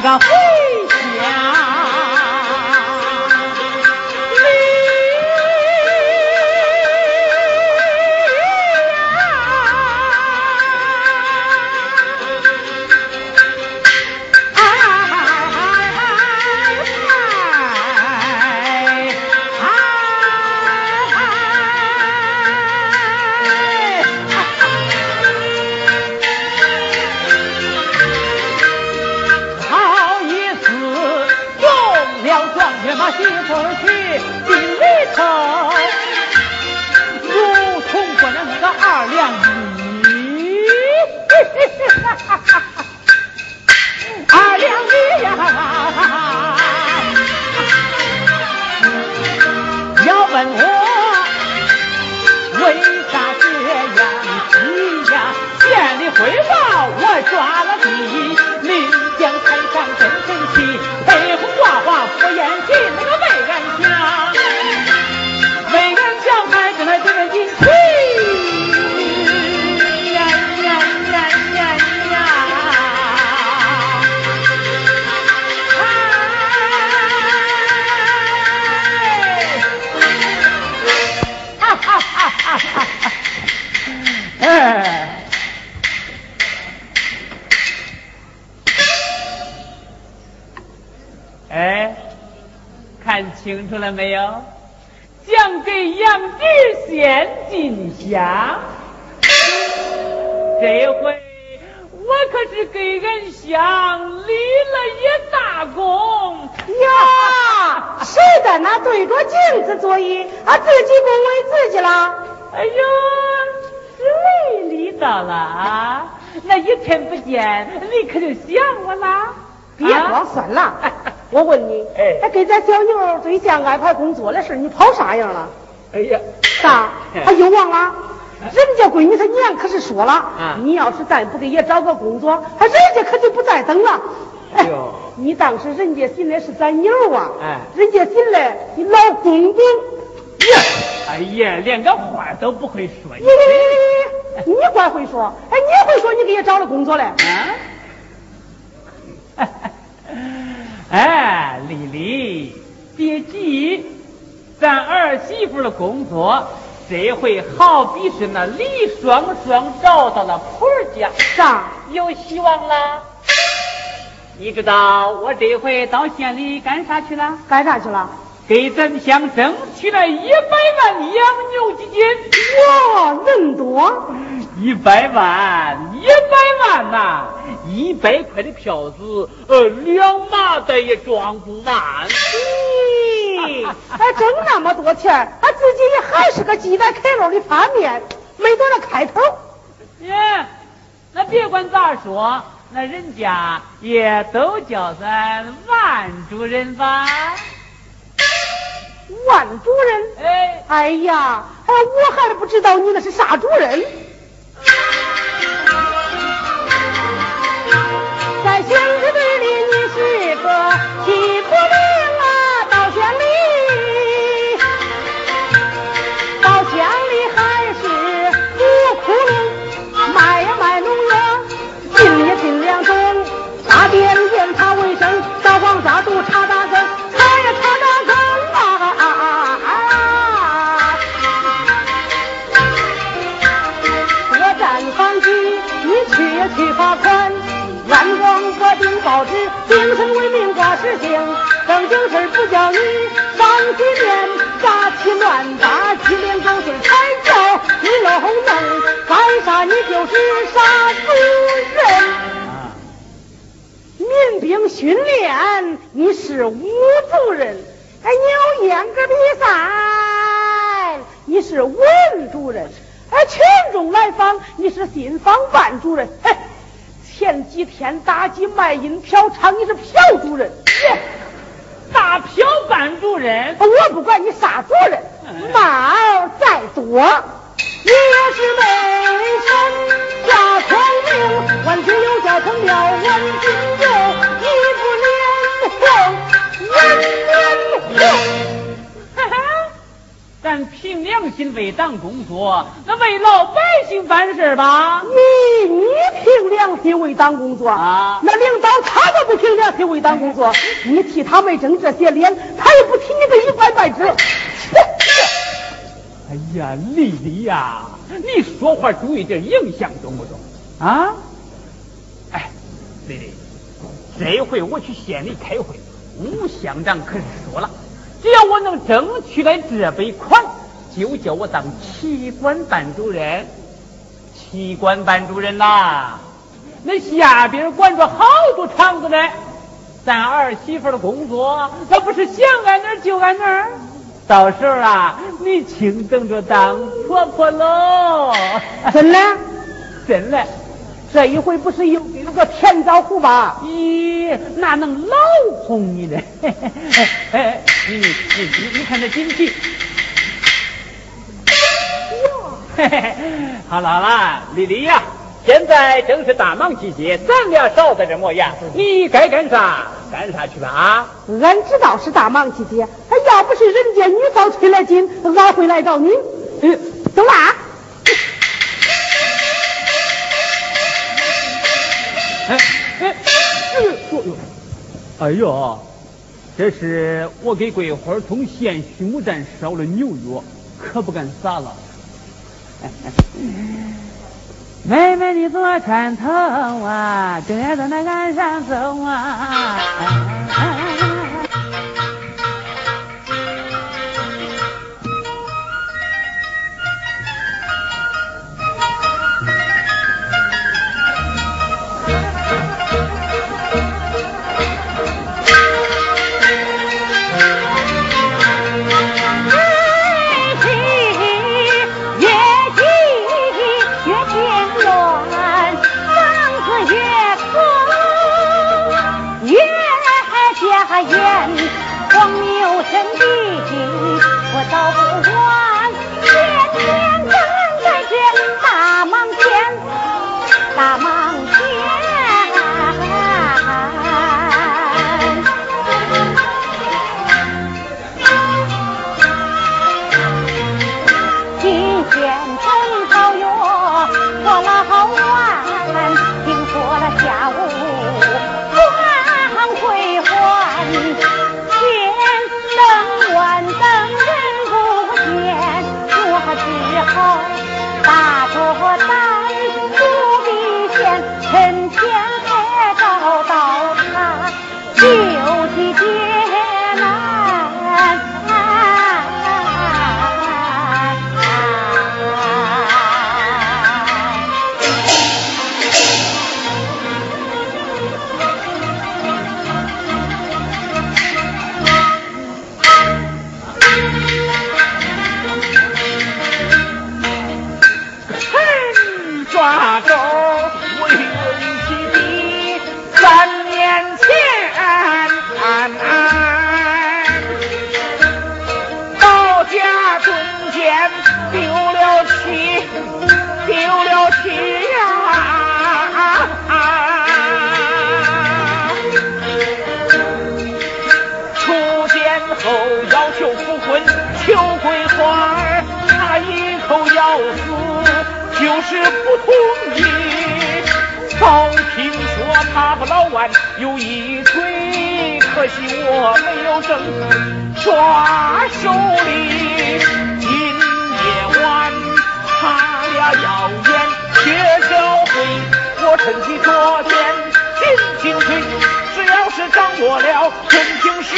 纲。了没有？讲给杨志贤进香。这回我可是给人乡立了一大功呀！谁在那对着镜子作揖？啊，自己恭维自己了？哎呦，是你立到了啊！那一天不见，你可就想我了？别光算了。我问你，哎，给咱小牛对象安排工作的事，你跑啥样了？哎呀，啥？他又忘了？人家闺女她娘可是说了，你要是再不给爷找个工作，人家可就不再等了。哎呦，你当时人家寻的是咱牛啊？哎，人家寻的你老公公。呀，哎呀，连个话都不会说。你你怪会说？哎，你会说你给爷找了工作嘞？啊？哎，丽丽，别急，咱儿媳妇的工作这回好比是那李双双找到了婆家，上有希望了？你知道我这回到县里干啥去了？干啥去了？给咱乡争取了一百万养牛基金。哇，人多！一百万，一百万呐！一百块的票子，呃，两麻袋也装不满。咦，还挣那么多钱，他自己也还是个鸡蛋开肉的发面，没多那开头。耶，那别管咋说，那人家也都叫咱万主任吧。万主任？哎，哎呀，我还不知道你那是啥主任。在县支队里，你是个欺负灵啊！到县里，到乡里还是不窟窿，卖呀卖农药，进也进两种，大便检查卫生，扫黄杀毒查大根，去罚款。安装和订报纸，精神为民挂实行，正经事不叫你上街面，杂七乱八，鸡连狗碎才叫你漏弄，干啥你就是啥主人。民兵训练你是吴主任，哎，你要严格比赛你是文主任，哎，群众来访你是信访办主任，哎。前几天打击卖淫嫖娼，你是嫖 主任，大嫖办主任，我不管你啥主任，骂再多，你也是没神假聪明，完全有教成了万金油，一副脸红，文脸红，咱咱凭良心为党工作，那为老百姓办事吧？你你凭良心为党工作啊？那领导他都不凭良心为党工作，你替他们争这些脸，他也不替你这一官半职。哎呀，丽丽呀，你说话注意点影响，懂不懂？啊？哎，丽丽，这回我去县里开会，吴乡长可是说了，只要我能争取来这笔款，就叫我当旗官班主任。旗官班主任呐，那下边管着好多厂子呢，咱儿媳妇的工作，那不是想按哪儿就按哪儿。到时候啊，你请等着当婆婆喽！真的？真的，这一回不是又给了个甜枣糊吧？咦，哪能老哄你呢？哎，你你你你看这锦旗。嘿嘿，好了好了，丽丽呀。现在正是大忙季节，咱俩少在这磨牙。你该干啥干啥去吧啊！俺知道是大忙季节，要不是人家女方催了紧，俺会来找你。嗯，走吧。哎哎呦！哎呦，这是我给桂花从县畜牧站捎的牛药，可不敢撒了。妹妹，你坐船头啊，正要在那岸上走啊。我找不完，天天站在这大门前，大忙是不同意。早听说他和老万有一腿，可惜我没有正抓手里。今夜晚他俩要演绝招会，我趁机捉奸进进退。只要是掌握了真情实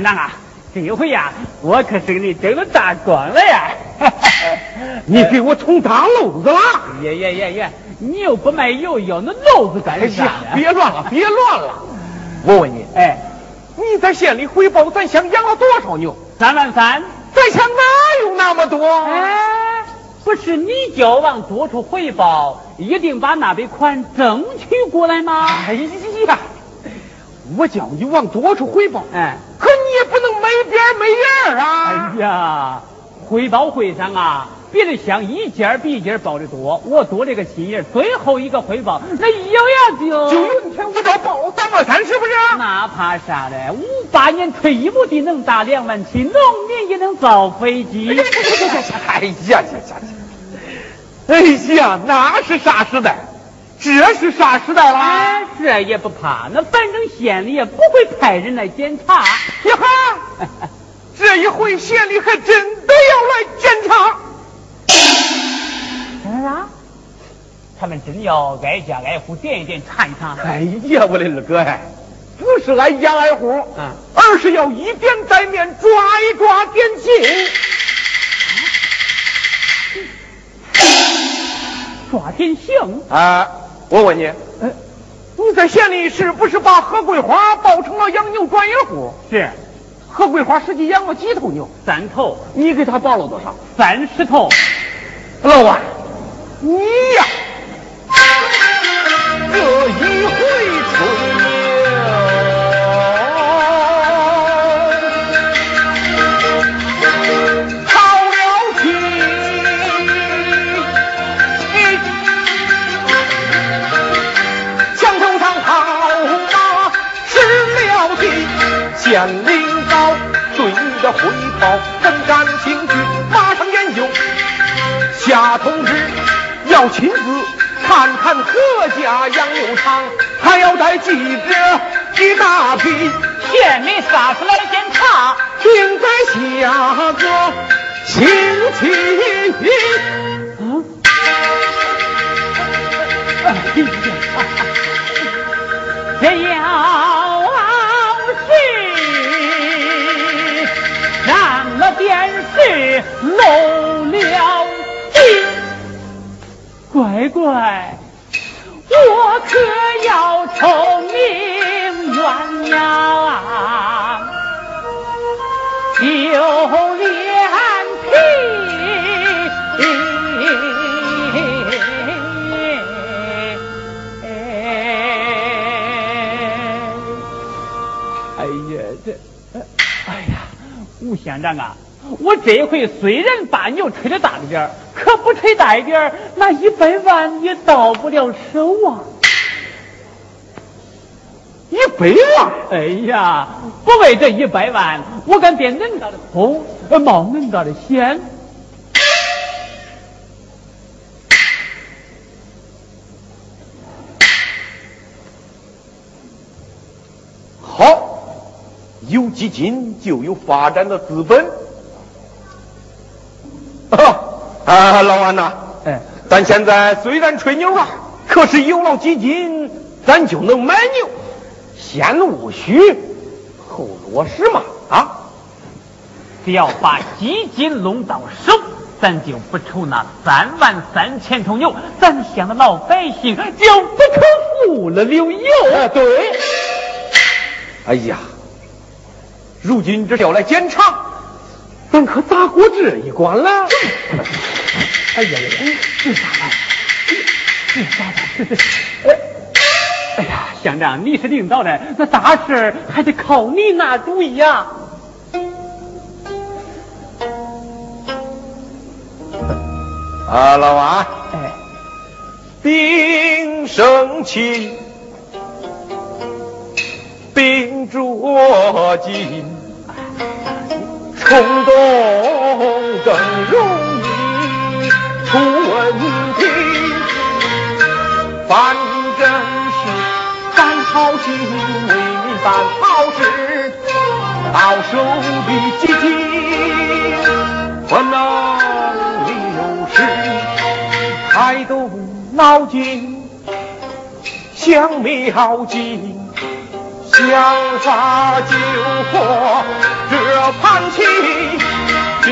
那啊，这回呀，我可是给你争了大光了呀！你给我捅大篓子了！耶耶耶耶！你又不卖油要那篓子干啥呀？别乱了，别乱了！我问你，哎，你在县里汇报咱乡养了多少牛？三万三。咱乡哪有那么多？哎，不是你叫往多处汇报，一定把那笔款争取过来吗？哎呀，我叫你往多处汇报，哎，可没边没人啊！哎呀，汇报会上啊。别的乡一件比一件报的多，我多这个心眼，最后一个汇报，那咬牙就就有一天我要报三万三，是不是？那怕啥嘞？五八年退一亩地能打两万七，农民也能造飞机。哎呀呀呀！哎呀，那是啥时代？这是啥时代了？哎，这也不怕，那反正县里也不会派人来检查。呀哈，这一回县里还真的要来检查。啥？他们真要挨家挨户点一点查一查？哎呀，我的二哥哎，不是挨家挨户，嗯，而是要一点带面抓一抓点劲。抓点性？啊，我问你，你在县里是不是把何桂花抱成了养牛专业户？是。何桂花实际养了几头牛？三头。你给他报了多少？三十头。老万。你呀，这一县领导对你的汇报很感兴趣，马上研究下通知。要亲自看看何家养牛场，还要带记者一大批，县里啥时来检查？定在下个星期一。啊。哎呀，这要电视漏了。乖乖，我可要臭名远扬，丢脸皮。哎呀，这，哎呀，吴县长啊！我这回虽然把牛吹的大了点可不吹大一点那一百万也到不了手啊！一百万？哎呀，不为这一百万，我敢变恁大的头，冒恁大的险。好，有基金就有发展的资本。啊，老安呐，哎，咱现在虽然吹牛啊，可是有了基金，咱就能买牛。先务虚，后落实嘛啊！只要把基金弄到手，咱就不愁那三万三千头牛，咱乡的老百姓就不可富了流油。哎，对。哎呀，如今这要来检查。咱可咋过这一关了？哎呀呀呀！这咋办？这咋办？哎，哎呀，乡长，你是领导的，那大事还得靠你拿主意呀。啊，老王，哎，兵生气，兵着急。冲动更容易出问题，反正是干好心为民办好事，到手的基金不能流失，开动脑筋想妙计，想法救活这盘棋。这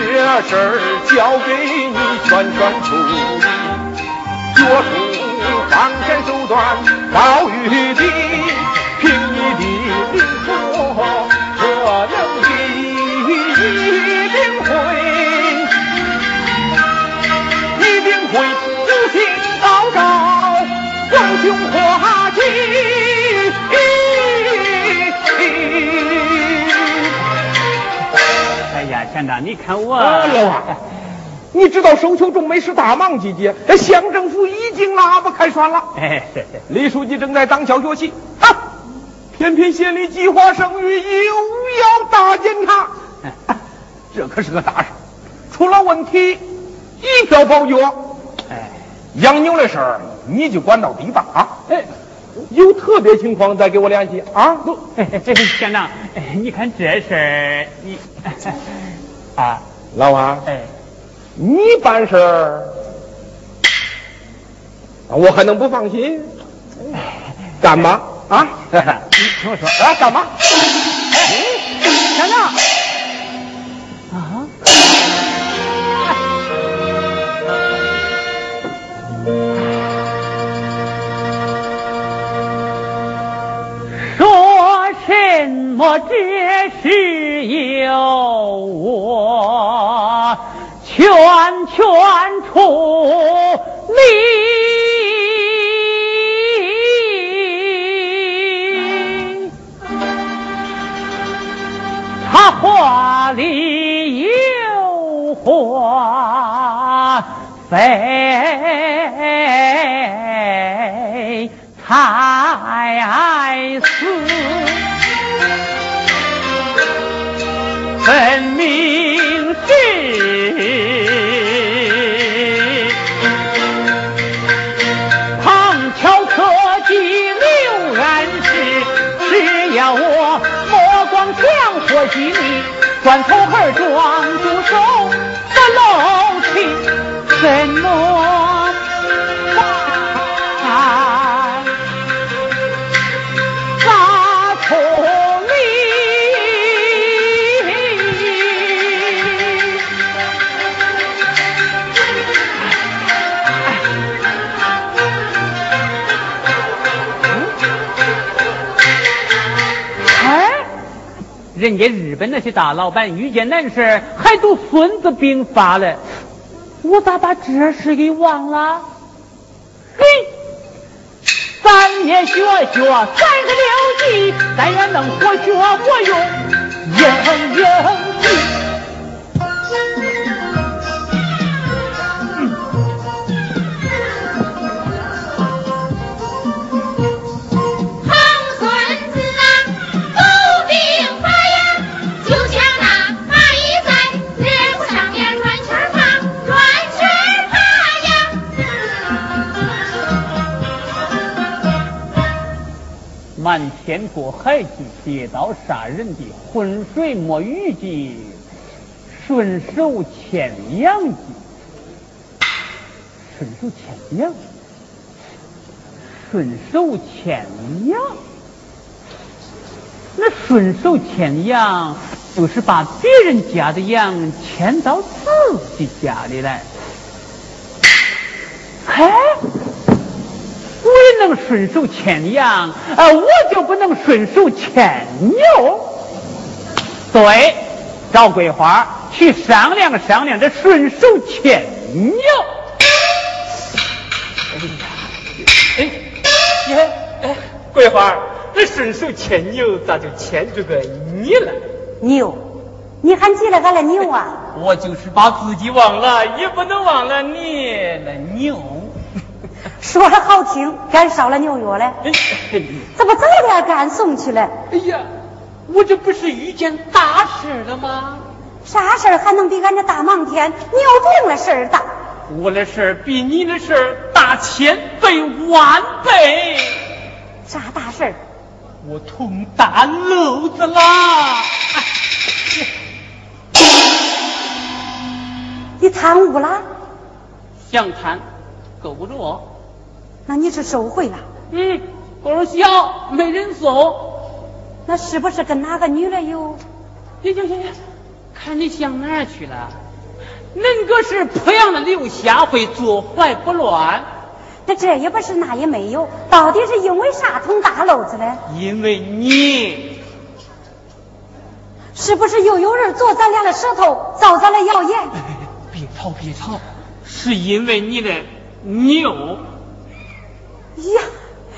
事儿交给你全权处理，约束放权手段高于底，凭你的灵活和能力，一定会，一定会福星高照，光雄华旗。县长，你看我，老王，你知道收秋种梅是大忙季节，这乡政府已经拉不开栓了。李书记正在当校学习啊，偏偏县里计划生育又要大检查，这可是个大事，出了问题一票否决。哎，养牛的事儿你就管到底吧啊！哎，有特别情况再给我联系啊。都，县长，哎你看这事儿，你啊，老王，哎，你办事儿，我还能不放心？干嘛啊？你听我说，啊，干嘛？县长，啊，么这是由我全权处理。他话里有话，非太思，分明是。旁敲侧击留人事，只要我目光强或细腻，转头儿撞住手不漏气，什么人家日本那些大老板遇见难事还读《孙子兵法》嘞，我咋把这事给忘了？嘿，咱也学学三十六计，咱也能活学活用，应应计。瞒天过海计，劫刀杀人的浑水摸鱼的，顺手牵羊的，顺手牵羊，顺手牵羊。那顺手牵羊，就是把别人家的羊牵到自己家里来。哎，也能顺手牵羊，啊，我就不能顺手牵牛。对，找桂花去商量商量这顺手牵牛。哎，哎哎，桂花，这顺手牵牛咋就牵出个你来？牛，你还记得俺的牛啊？我就是把自己忘了，也不能忘了你那牛。说的好听，赶烧了牛药嘞，哎怎么早点赶送去了？哎呀，我这不是遇见大事了吗？啥事儿还能比俺这大忙天牛病的事儿大？我的事儿比你的事儿大千倍万倍，啥大事儿？我捅大篓子啦！你贪污了？想贪，够不着。那你是受贿了？嗯，狗儿小，没人送。那是不是跟哪个女的有？行行行行，看你想哪儿去了？恁个是濮阳的刘下会坐怀不乱，那这也不是那也没有，到底是因为啥捅大篓子嘞？因为你是不是又有人做咱俩的舌头，造咱的谣言？别吵别吵，是因为你的牛。呀，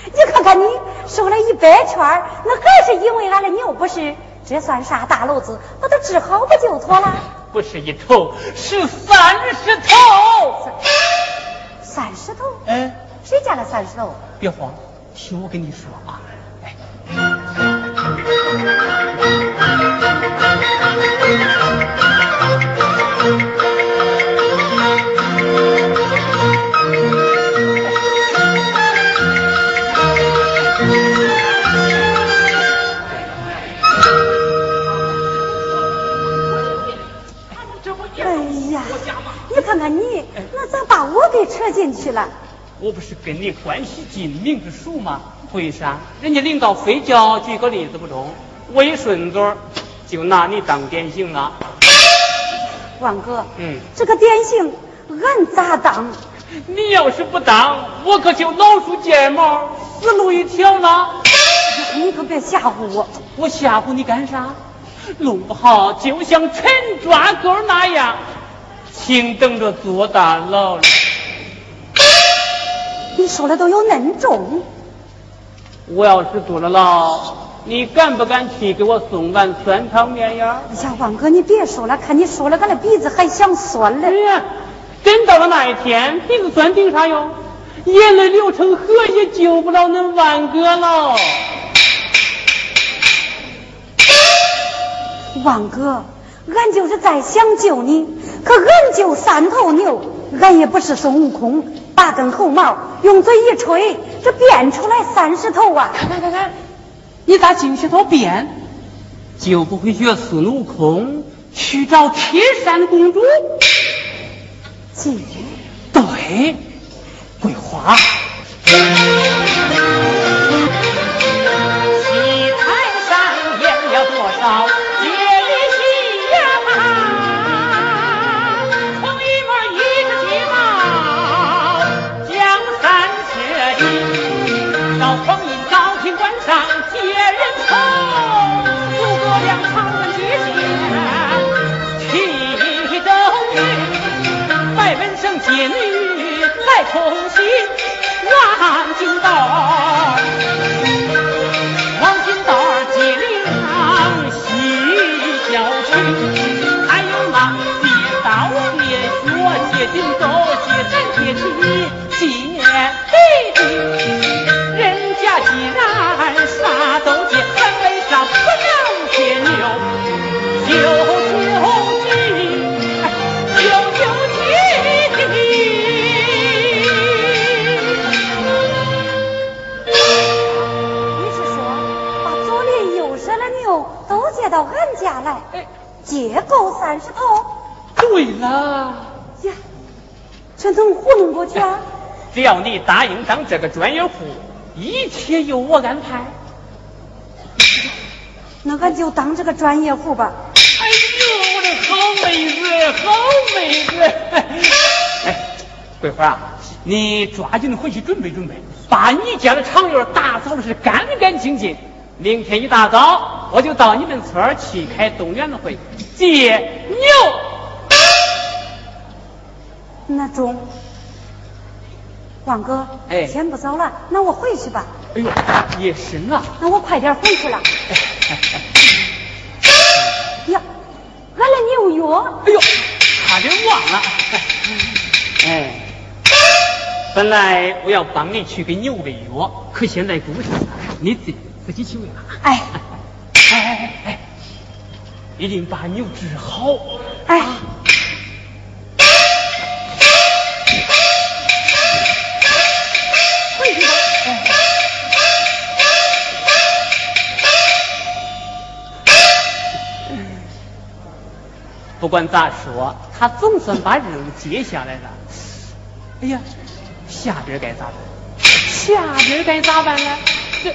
你看看你瘦了一百圈儿，那还是因为俺的牛不是？这算啥大篓子？把它治好不就妥了？不是一头，是三十头。三十头？嗯，谁家的三十头？别慌，听我跟你说啊，哎。哎去了？我不是跟你关系近、名字熟吗？会啥？人家领导非叫举个例子不中，我一顺嘴就拿你当典型了。王哥，嗯，这个典型俺咋当？你要是不当，我可就老鼠见猫，死路一条了。你可别吓唬我。我吓唬你干啥？弄不好就像陈抓钩那样，请等着坐大牢了。你说的都有恁重？我要是坐了牢，你敢不敢去给我送碗酸汤面呀？哎呀，王哥，你别说了，看你说了，俺的鼻子还想酸嘞哎。呀，真到了那一天，鼻子酸顶啥用？眼泪流成河也救不了恁万哥了。王哥，俺就是再想救你，可俺就三头牛，俺也不是孙悟空，八根猴毛用嘴一吹，这变出来三十头啊！看看看看，你咋进去头变？就不会学孙悟空去找铁扇公主？姐，对，桂花。看京道。借够三十头？对了，呀，这能糊弄过去啊？只要你答应当这个专业户，一切由我安排。那俺就当这个专业户吧。哎呦，我的好妹子，好妹子！哎，桂花啊，你抓紧回去准备准备，把你家的场院打扫的是干干净净。明天一大早，我就到你们村儿去开动员会，借牛。那中，王哥，哎天不早了，那我回去吧。哎呦，夜深了。那我快点回去了。呀，俺来牛药，哎呦，差点忘了。哎，本来我要帮你去给牛喂药，可现在不行，你自自己去喂吧。哎哎哎哎，一定把牛治好。哎，回去吧。不管咋说，他总算把任务接下来了。哎呀，下边该咋办？下边该咋办呢？这，哎，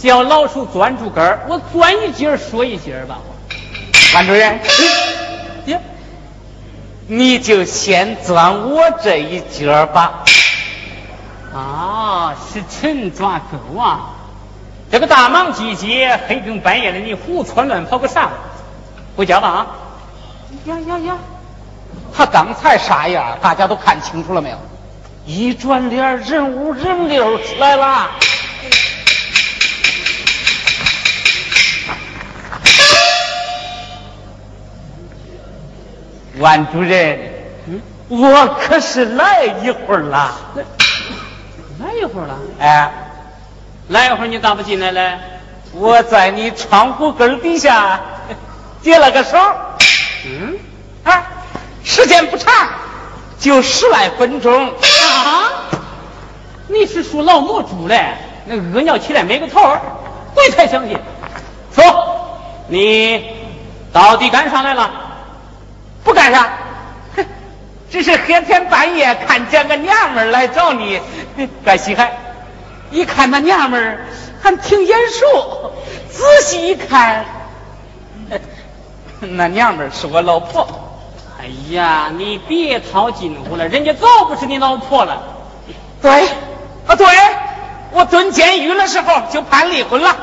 小老鼠钻竹竿儿，我钻一节儿说一节儿吧。班主任，呀，你就先钻我这一节儿吧。啊，是陈抓狗啊！这个大忙季节，黑更半夜的，你胡窜乱跑个啥？回家吧啊！呀呀呀！他刚才啥样，大家都看清楚了没有？一转脸，人五人六出来了。万主任，嗯，我可是来一会儿了。来一会儿了，哎，来一会儿你咋不进来嘞？我在你窗户根底下 接了个手。嗯，啊，时间不长，就十来分钟。啊？你是属老母猪嘞？那屙尿起来没个头儿，鬼才相信。说，你到底干啥来了？不干啥，哼，只是黑天半夜看见个娘们儿来找你，怪稀罕。一看那娘们儿还挺眼熟，仔细一看，那娘们儿是我老婆。哎呀，你别套近乎了，人家早不是你老婆了。对，啊对，我蹲监狱的时候就判离婚了。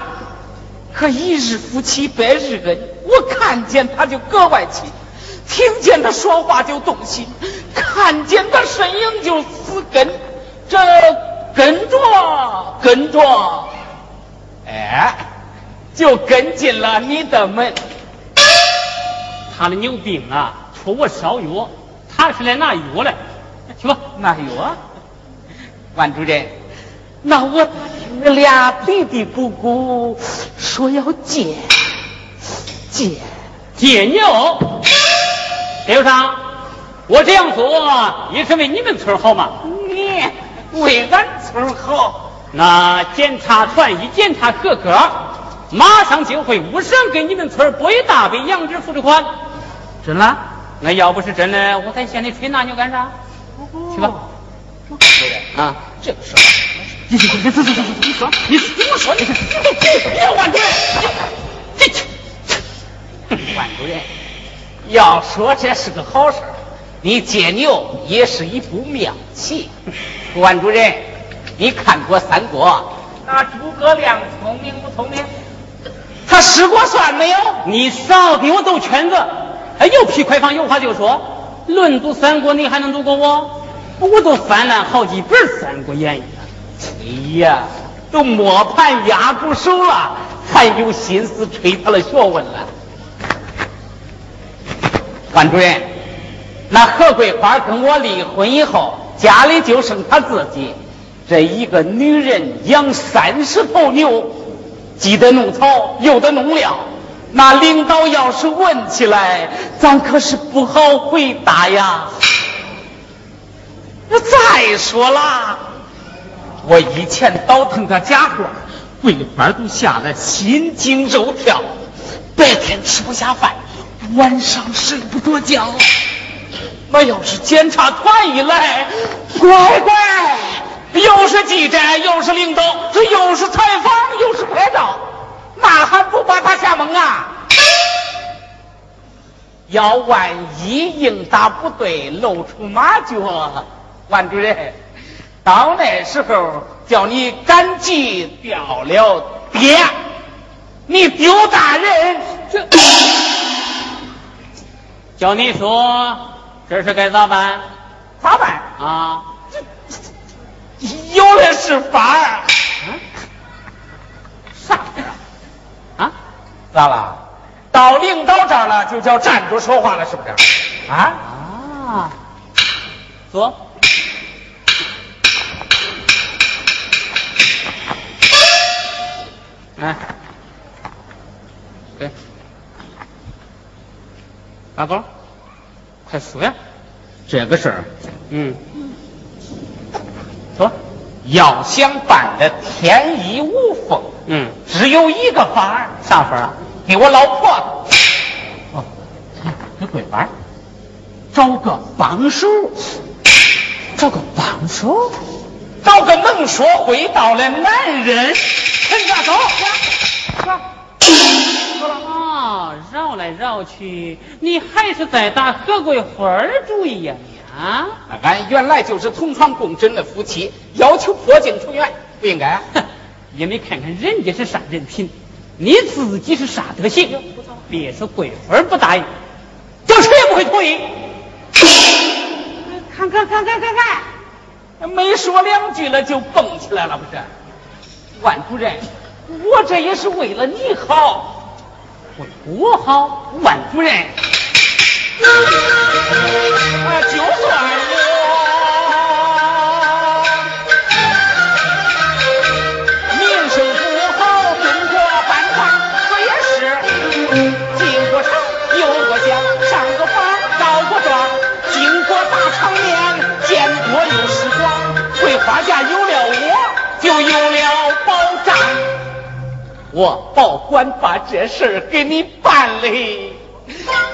可一日夫妻百日恩，我看见他就格外亲，听见他说话就动心，看见他身影就死跟，这跟着跟着，哎，就跟进了你的门。他的牛病啊，出我烧药，他是来拿药来。去吧，拿药。万主任，那我俩嘀嘀咕咕说要戒戒？解尿。刘上，我这样做也是为你们村好嘛。你为俺村好，那检查团一检查合格，马上就会无偿给你们村拨一大笔养殖扶持款。真了？那要不是真的，我在县里吹那牛干啥？去吧。啊，这个事儿，你你你走走走走，你说你听我说，你你别万主任，这这万主任，要说这是个好事，你借牛也是一步妙棋。万主任，你看过三国，那诸葛亮聪明不聪明？他使过算没有？你少给我兜圈子！哎，有屁快放，有话就说。论读三国，你还能读过我？我都翻烂好几本《三国演义》了。哎呀，都磨盘压住手了，还有心思吹他的学问了。班主任，那何桂花跟我离婚以后，家里就剩她自己，这一个女人养三十头牛，既得弄草，又得弄料。那领导要是问起来，咱可是不好回答呀。我再说了，我以前倒腾个家伙，桂花都吓得心惊肉跳，白天吃不下饭，晚上睡不着觉。那要是检查团一来，乖乖，又是记者，又是领导，这又是采访，又是拍照，那还不把他吓懵啊？要万一应答不对，露出马脚。万主任，到那时候叫你赶集掉了爹，你丢大人，这叫你说这事该咋办？咋办？啊？有的是法儿。啥法啊？啊？咋了？到领导这儿了，就叫站住说话了，是不是？啊？啊？坐。哎，给，大哥，快说呀！这个事儿，嗯，说，要想办的天衣无缝，嗯，只有一个法儿，啥法儿啊？给我老婆，哦，给桂花找个帮手，找个帮手，找个能说会道的男人。陈家走，啊，绕来绕去，你还是在打何桂花主意呀、你啊？俺原来就是同床共枕的夫妻，要求破镜重圆，不应该。哼也没看看人家是啥人品，你自己是啥德行？别说桂花不答应，叫谁也不会同意。看看看看看看，没说两句了就蹦起来了，不是？万主任，我这也是为了你好。我多好万夫人。啊就算我保管把这事给你办嘞。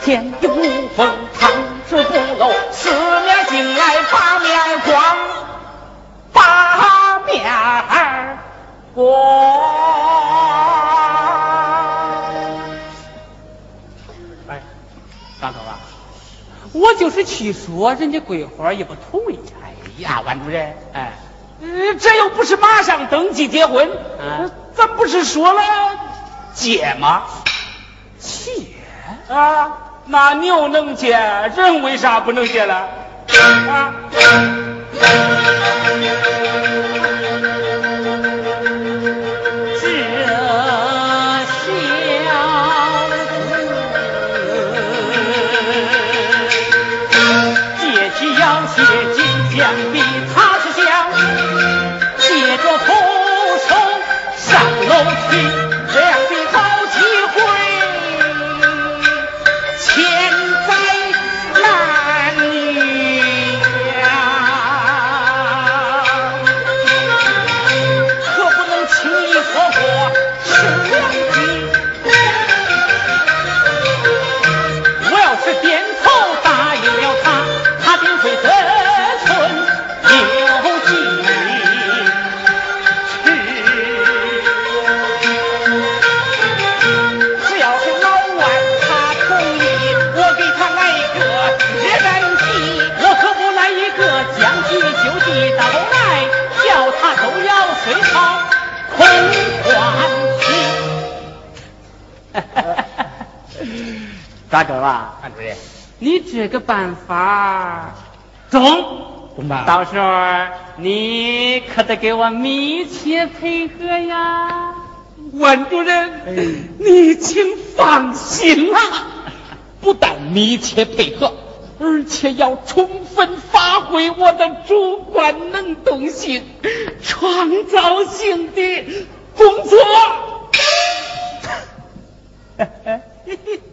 天地无风，长治不漏，四面进来八面光，八面光。哎，张头啊，我就是去说，人家桂花也不同意。哎呀，万主任，哎，呃这又不是马上登记结婚，啊咱不是说了借吗？借，啊，那牛能借，人为啥不能借了？啊？这小子，借起要借金将大哥啊，范主任，你这个办法中，中吧？到时候你可得给我密切配合呀。万主任，你请放心啦，不但密切配合，而且要充分发挥我的主观能动性、创造性的工作。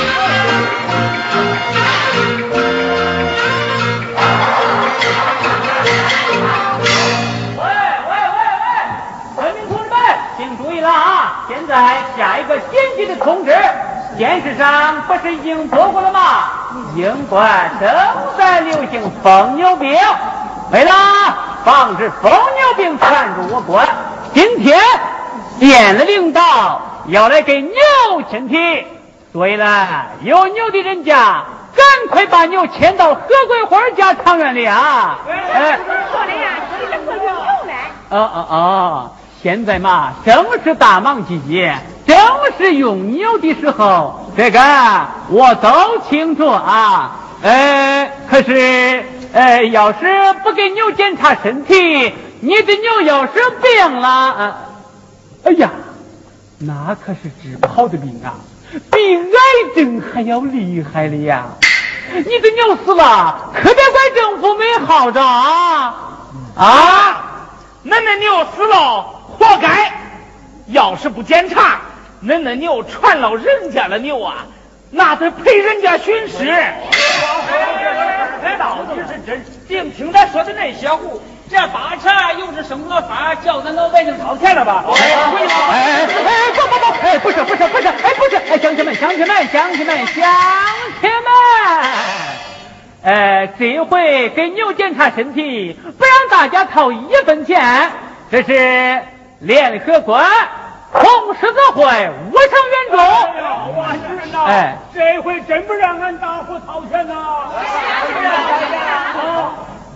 在下一个紧急的通知，电视上不是已经播过了吗？英国正在流行疯牛病，为了防止疯牛病传入我国，今天县的领导要来给牛亲体，所以呢，有牛的人家赶快把牛牵到何桂花家长院里啊！哎。说的呀，你这个有牛呢。哦哦哦！现在嘛，正是大忙季节，正是用牛的时候，这个我都清楚啊。呃，可是呃，要是不给牛检查身体，你的牛要是病了，啊，哎呀，那可是治不好的病啊，比癌症还要厉害的呀！你的牛死了，可别怪政府没好着啊！啊！恁那牛死了，活该。要是不检查，恁那牛传了人家的牛啊，那得赔人家损失。这到底是真？净听他说的那些胡，这八成又是生了法，叫咱老百姓掏钱了吧？哎哎哎，不不不，哎不是不是不是，哎不是，哎乡亲们乡亲们乡亲们乡亲们，呃这回给牛检查身体，不让大家掏一分钱，这是联合国红十字会无偿援助。我知道，哎这回真不让俺大伙掏钱呐！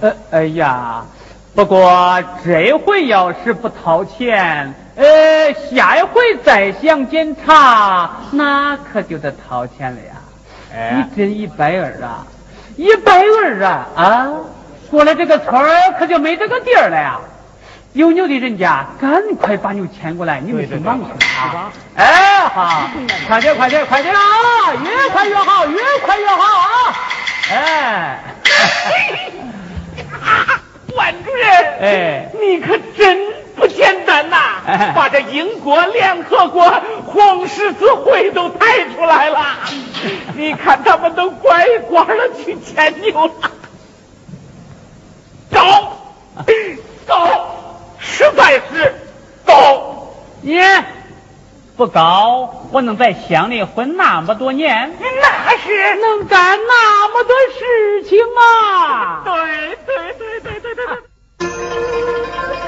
呃，哎呀，不过这回要是不掏钱，呃，下一回再想检查，那可就得掏钱了呀。哎你真一百二啊，一百二啊啊！过了这个村儿可就没这个地儿了呀。有牛的人家，赶快把牛牵过来，你们去忙去啊！哎，好，快点，快点，快点啊！越快越好，越快越好啊！哎。万主任，哎你可真不简单呐、哎把这英国联合国红十字会都抬出来了。你看他们都拐光了去牵牛了，高高，实在是高。耶，不高，我能在乡里混那么多年，那是能干那么多事情啊！对对对对对对对。喇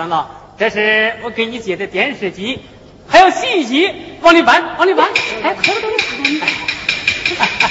太寒酸了。这是我给你借的电视机，还有洗衣机，往里搬，往里搬。哎，快点，快点，哎，对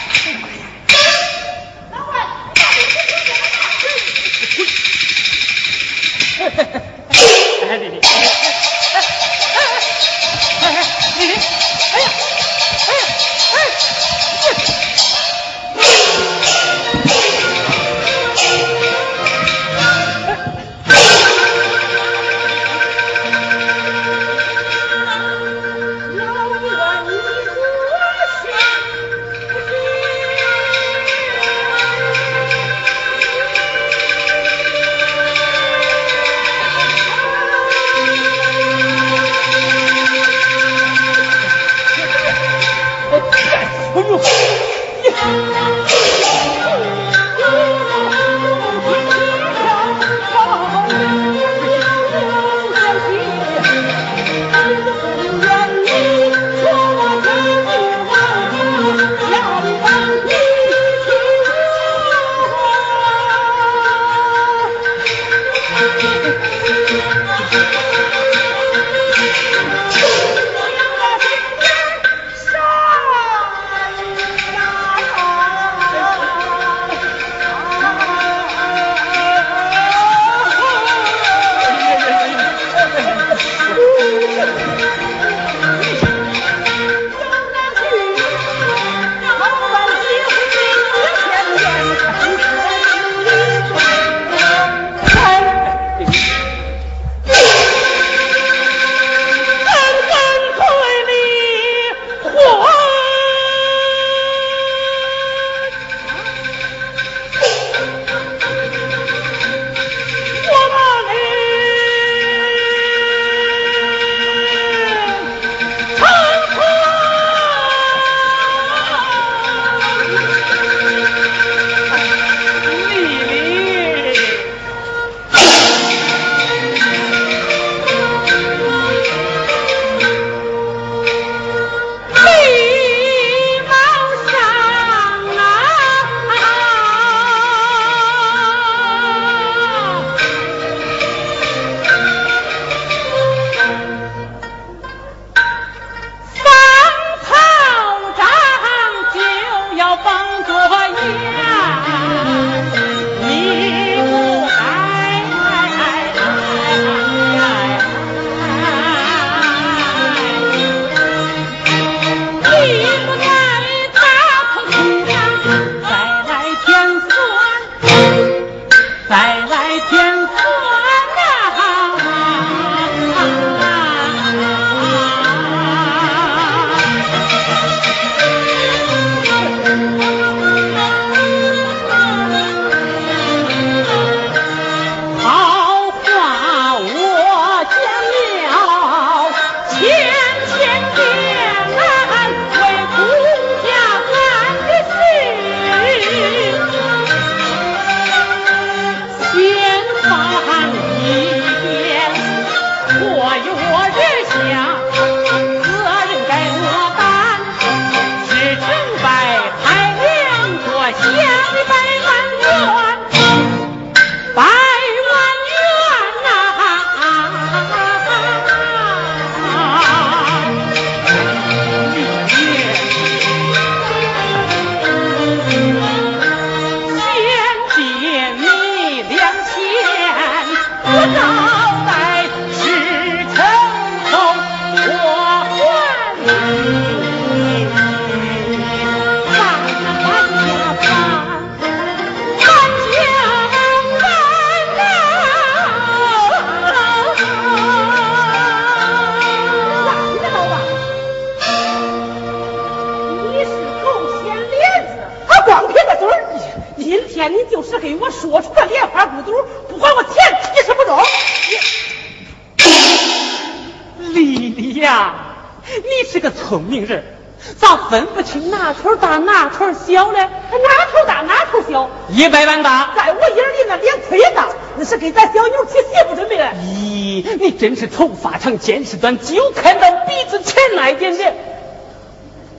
一百万吧，在我眼里那脸亏大，那是给咱小妞娶媳妇准备的。咦，你真是头发长见识短，就看到鼻子前那一点点。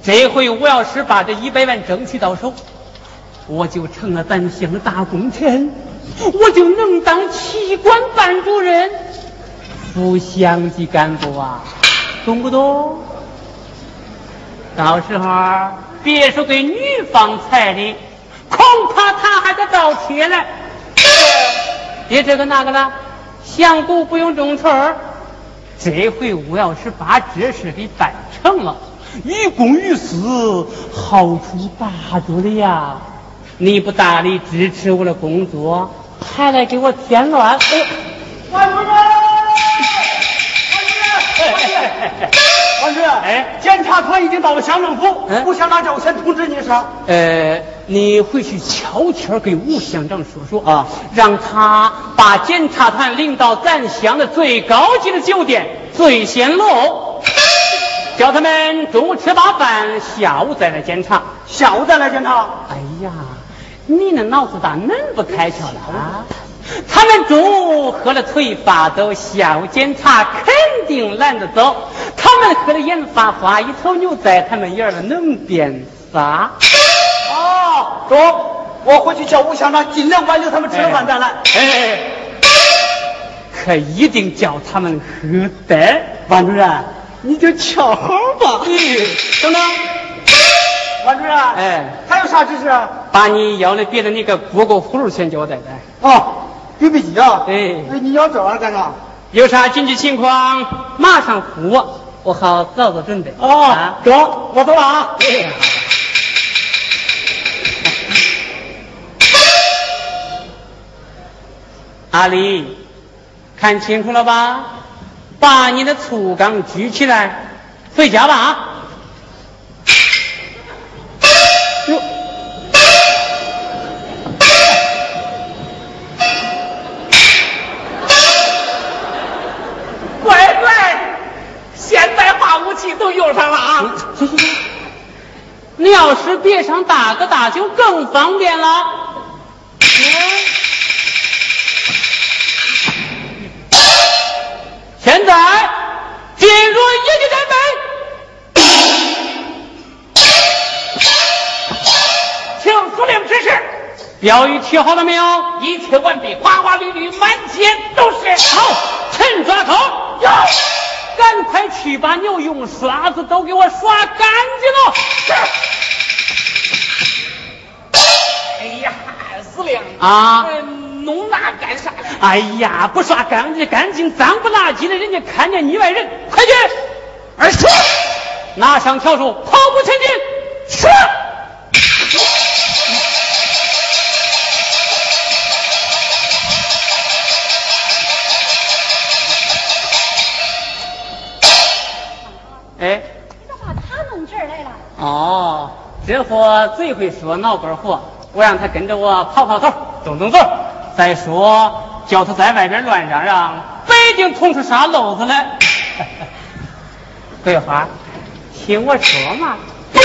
这回我要是把这一百万争取到手，我就成了咱乡的大功臣，我就能当旗官班主任。副乡级干部啊，懂不懂？到时候别说给女方彩礼，恐怕他还得倒贴来。别这个那个了，相公不用种村儿。这回我要是把这事给办成了，于公于私，好处大着了呀！你不大力支持我的工作，还来给我添乱。哎呦，王主任，王主任，哎检察团已经到了乡政府，嗯吴乡长叫我先通知你一声。呃，你回去悄悄给吴乡长说说啊，让他把检察团领到咱乡的最高级的酒店醉仙楼，叫他们中午吃罢饭，下午再来检查。下午再来检查。哎呀，你那脑子咋恁不开窍了啊？他们中午喝了腿发抖，下午检查肯定懒得走。他们喝了眼发花，一头牛在他们眼儿了，能变仨。哦，中，我回去叫吴乡长尽量挽留他们吃了饭再来。哎，可一定叫他们喝得。王主任，你就瞧好吧。等等，王主任，哎，还有啥指示？把你要的别的那个锅锅葫芦先给我带来。哦对不起啊。哎哎，你要这玩意儿干啥？有啥紧急情况马上呼我，我好早做准备。哦啊，中，我走了啊。哎阿丽，看清楚了吧？把你的醋缸举起来，回家吧啊！哟，乖乖，现代化武器都用上了啊！行行行，你要是别上大哥大就更方便了。现在进入一级战备，请司令指示，标语贴好了没有？一切完毕，花花绿绿，满街都是。好，陈抓头，有，赶快去把牛用刷子都给我刷干净了。是哎呀，司令啊呃弄那干啥？哎呀，不刷干净干净，脏不拉几的，人家看见你外人，快去！二叔，拿上笤帚，跑步前进。是。哎，咋把他弄这儿来了？哦，这货最会说脑瓜活，我让他跟着我跑跑头，动动嘴。再说，叫他在外边乱嚷嚷，不一定捅出啥篓子来。桂花，听我说嘛。检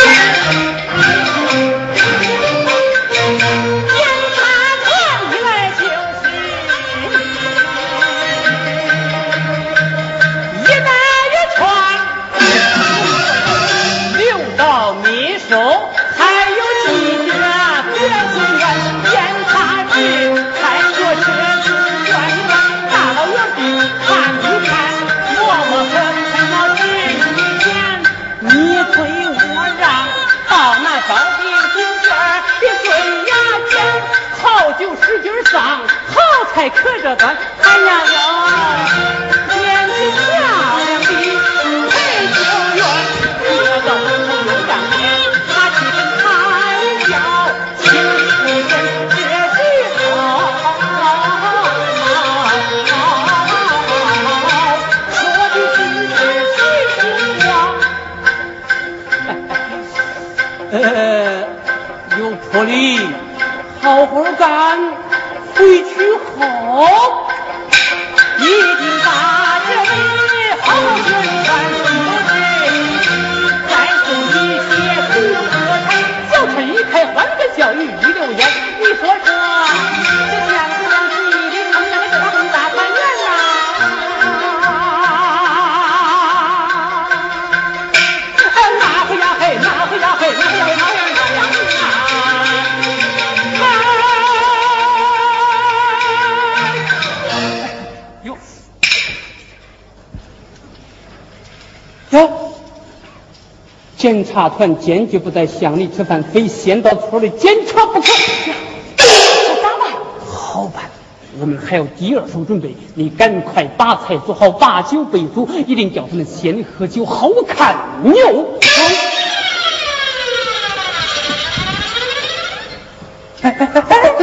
就使劲上，好菜可着端，哎呀哟，年纪漂亮的陪酒员，这个门口有张脸，他气氛太小，请夫人别举手。说的是谁心话？呃，有魄力，好好干，回去好检察团坚决不在乡里吃饭，非先到村里检查不可。咋办？好办，我们还有第二手准备。你赶快把菜做好，把酒备足，一定叫他们先喝酒，好看牛。哎哎哎哎！